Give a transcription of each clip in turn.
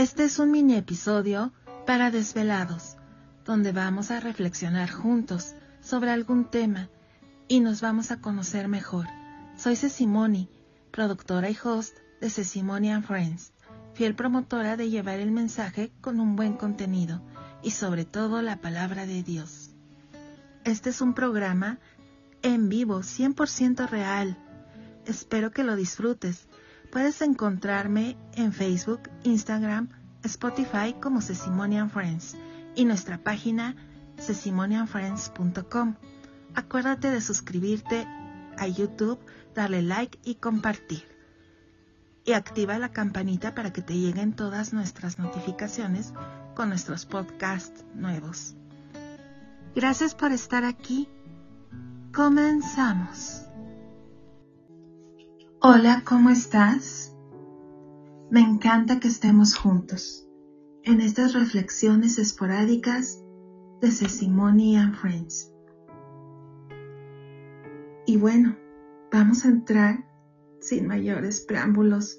Este es un mini episodio para desvelados, donde vamos a reflexionar juntos sobre algún tema y nos vamos a conocer mejor. Soy Cecimoni, productora y host de Cecimoni and Friends, fiel promotora de llevar el mensaje con un buen contenido y sobre todo la palabra de Dios. Este es un programa en vivo, 100% real. Espero que lo disfrutes. Puedes encontrarme en Facebook, Instagram, Spotify como Cecimonian Friends y nuestra página cecimonianfriends.com. Acuérdate de suscribirte a YouTube, darle like y compartir. Y activa la campanita para que te lleguen todas nuestras notificaciones con nuestros podcasts nuevos. Gracias por estar aquí. Comenzamos. Hola, ¿cómo estás? Me encanta que estemos juntos en estas reflexiones esporádicas de Sesimony and Friends. Y bueno, vamos a entrar sin mayores preámbulos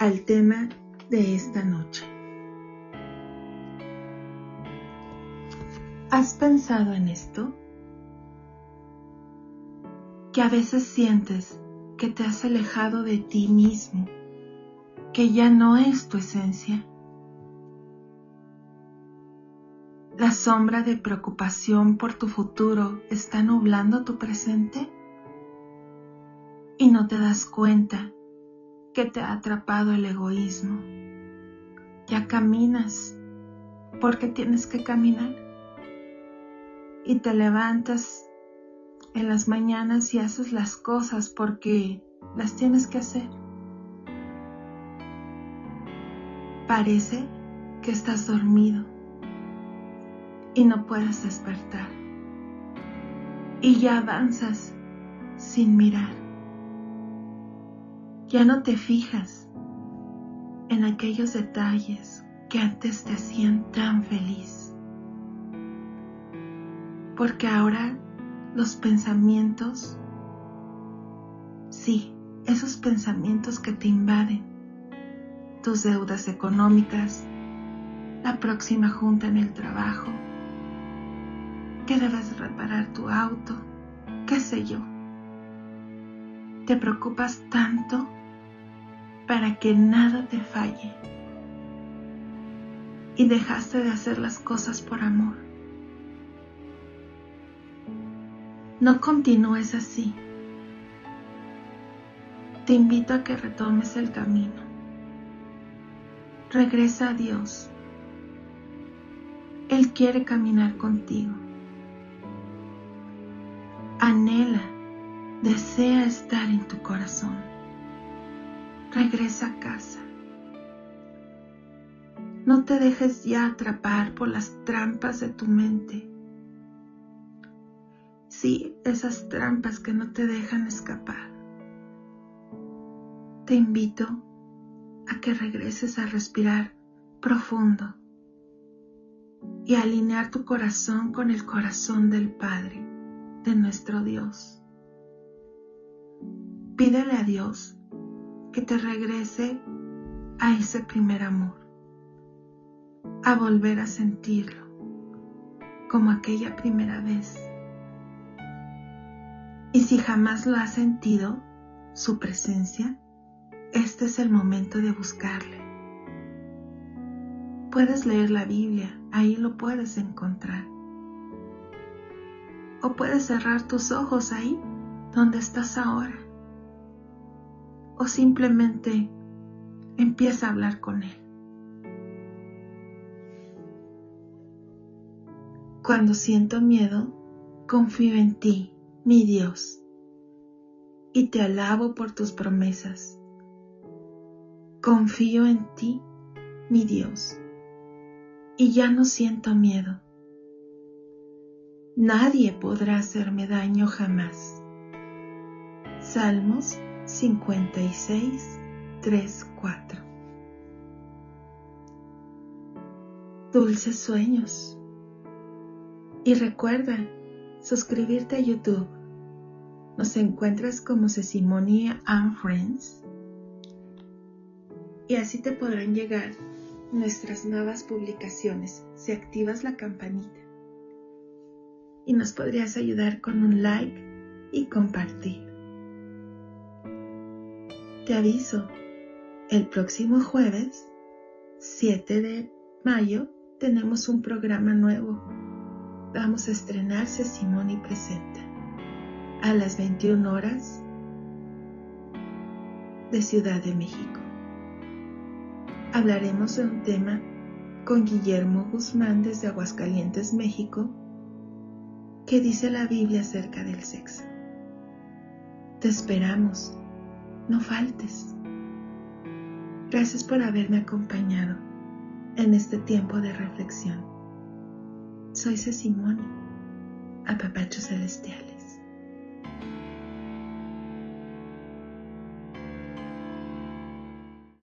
al tema de esta noche. ¿Has pensado en esto? Que a veces sientes que te has alejado de ti mismo, que ya no es tu esencia. ¿La sombra de preocupación por tu futuro está nublando tu presente? Y no te das cuenta que te ha atrapado el egoísmo. Ya caminas porque tienes que caminar. Y te levantas en las mañanas y haces las cosas porque las tienes que hacer. Parece que estás dormido y no puedes despertar. Y ya avanzas sin mirar. Ya no te fijas en aquellos detalles que antes te hacían tan feliz. Porque ahora los pensamientos, sí, esos pensamientos que te invaden, tus deudas económicas, la próxima junta en el trabajo, que debes reparar tu auto, qué sé yo. Te preocupas tanto para que nada te falle y dejaste de hacer las cosas por amor. No continúes así. Te invito a que retomes el camino. Regresa a Dios. Él quiere caminar contigo anhela, desea estar en tu corazón. Regresa a casa. No te dejes ya atrapar por las trampas de tu mente. Sí, esas trampas que no te dejan escapar. Te invito a que regreses a respirar profundo y a alinear tu corazón con el corazón del Padre de nuestro Dios. Pídele a Dios que te regrese a ese primer amor, a volver a sentirlo como aquella primera vez. Y si jamás lo has sentido, su presencia, este es el momento de buscarle. Puedes leer la Biblia, ahí lo puedes encontrar o puedes cerrar tus ojos ahí donde estás ahora. O simplemente empieza a hablar con Él. Cuando siento miedo, confío en ti, mi Dios, y te alabo por tus promesas. Confío en ti, mi Dios, y ya no siento miedo Nadie podrá hacerme daño jamás. Salmos 56, 3, 4. Dulces sueños. Y recuerda suscribirte a YouTube. Nos encuentras como Sesimonia and Friends. Y así te podrán llegar nuestras nuevas publicaciones si activas la campanita. Y nos podrías ayudar con un like y compartir. Te aviso, el próximo jueves, 7 de mayo, tenemos un programa nuevo. Vamos a estrenarse Simón y Presenta a las 21 horas de Ciudad de México. Hablaremos de un tema con Guillermo Guzmán desde Aguascalientes, México, que dice la Biblia acerca del sexo. Te esperamos, no faltes. Gracias por haberme acompañado en este tiempo de reflexión. Soy Cecimoni, a Papachos Celestiales.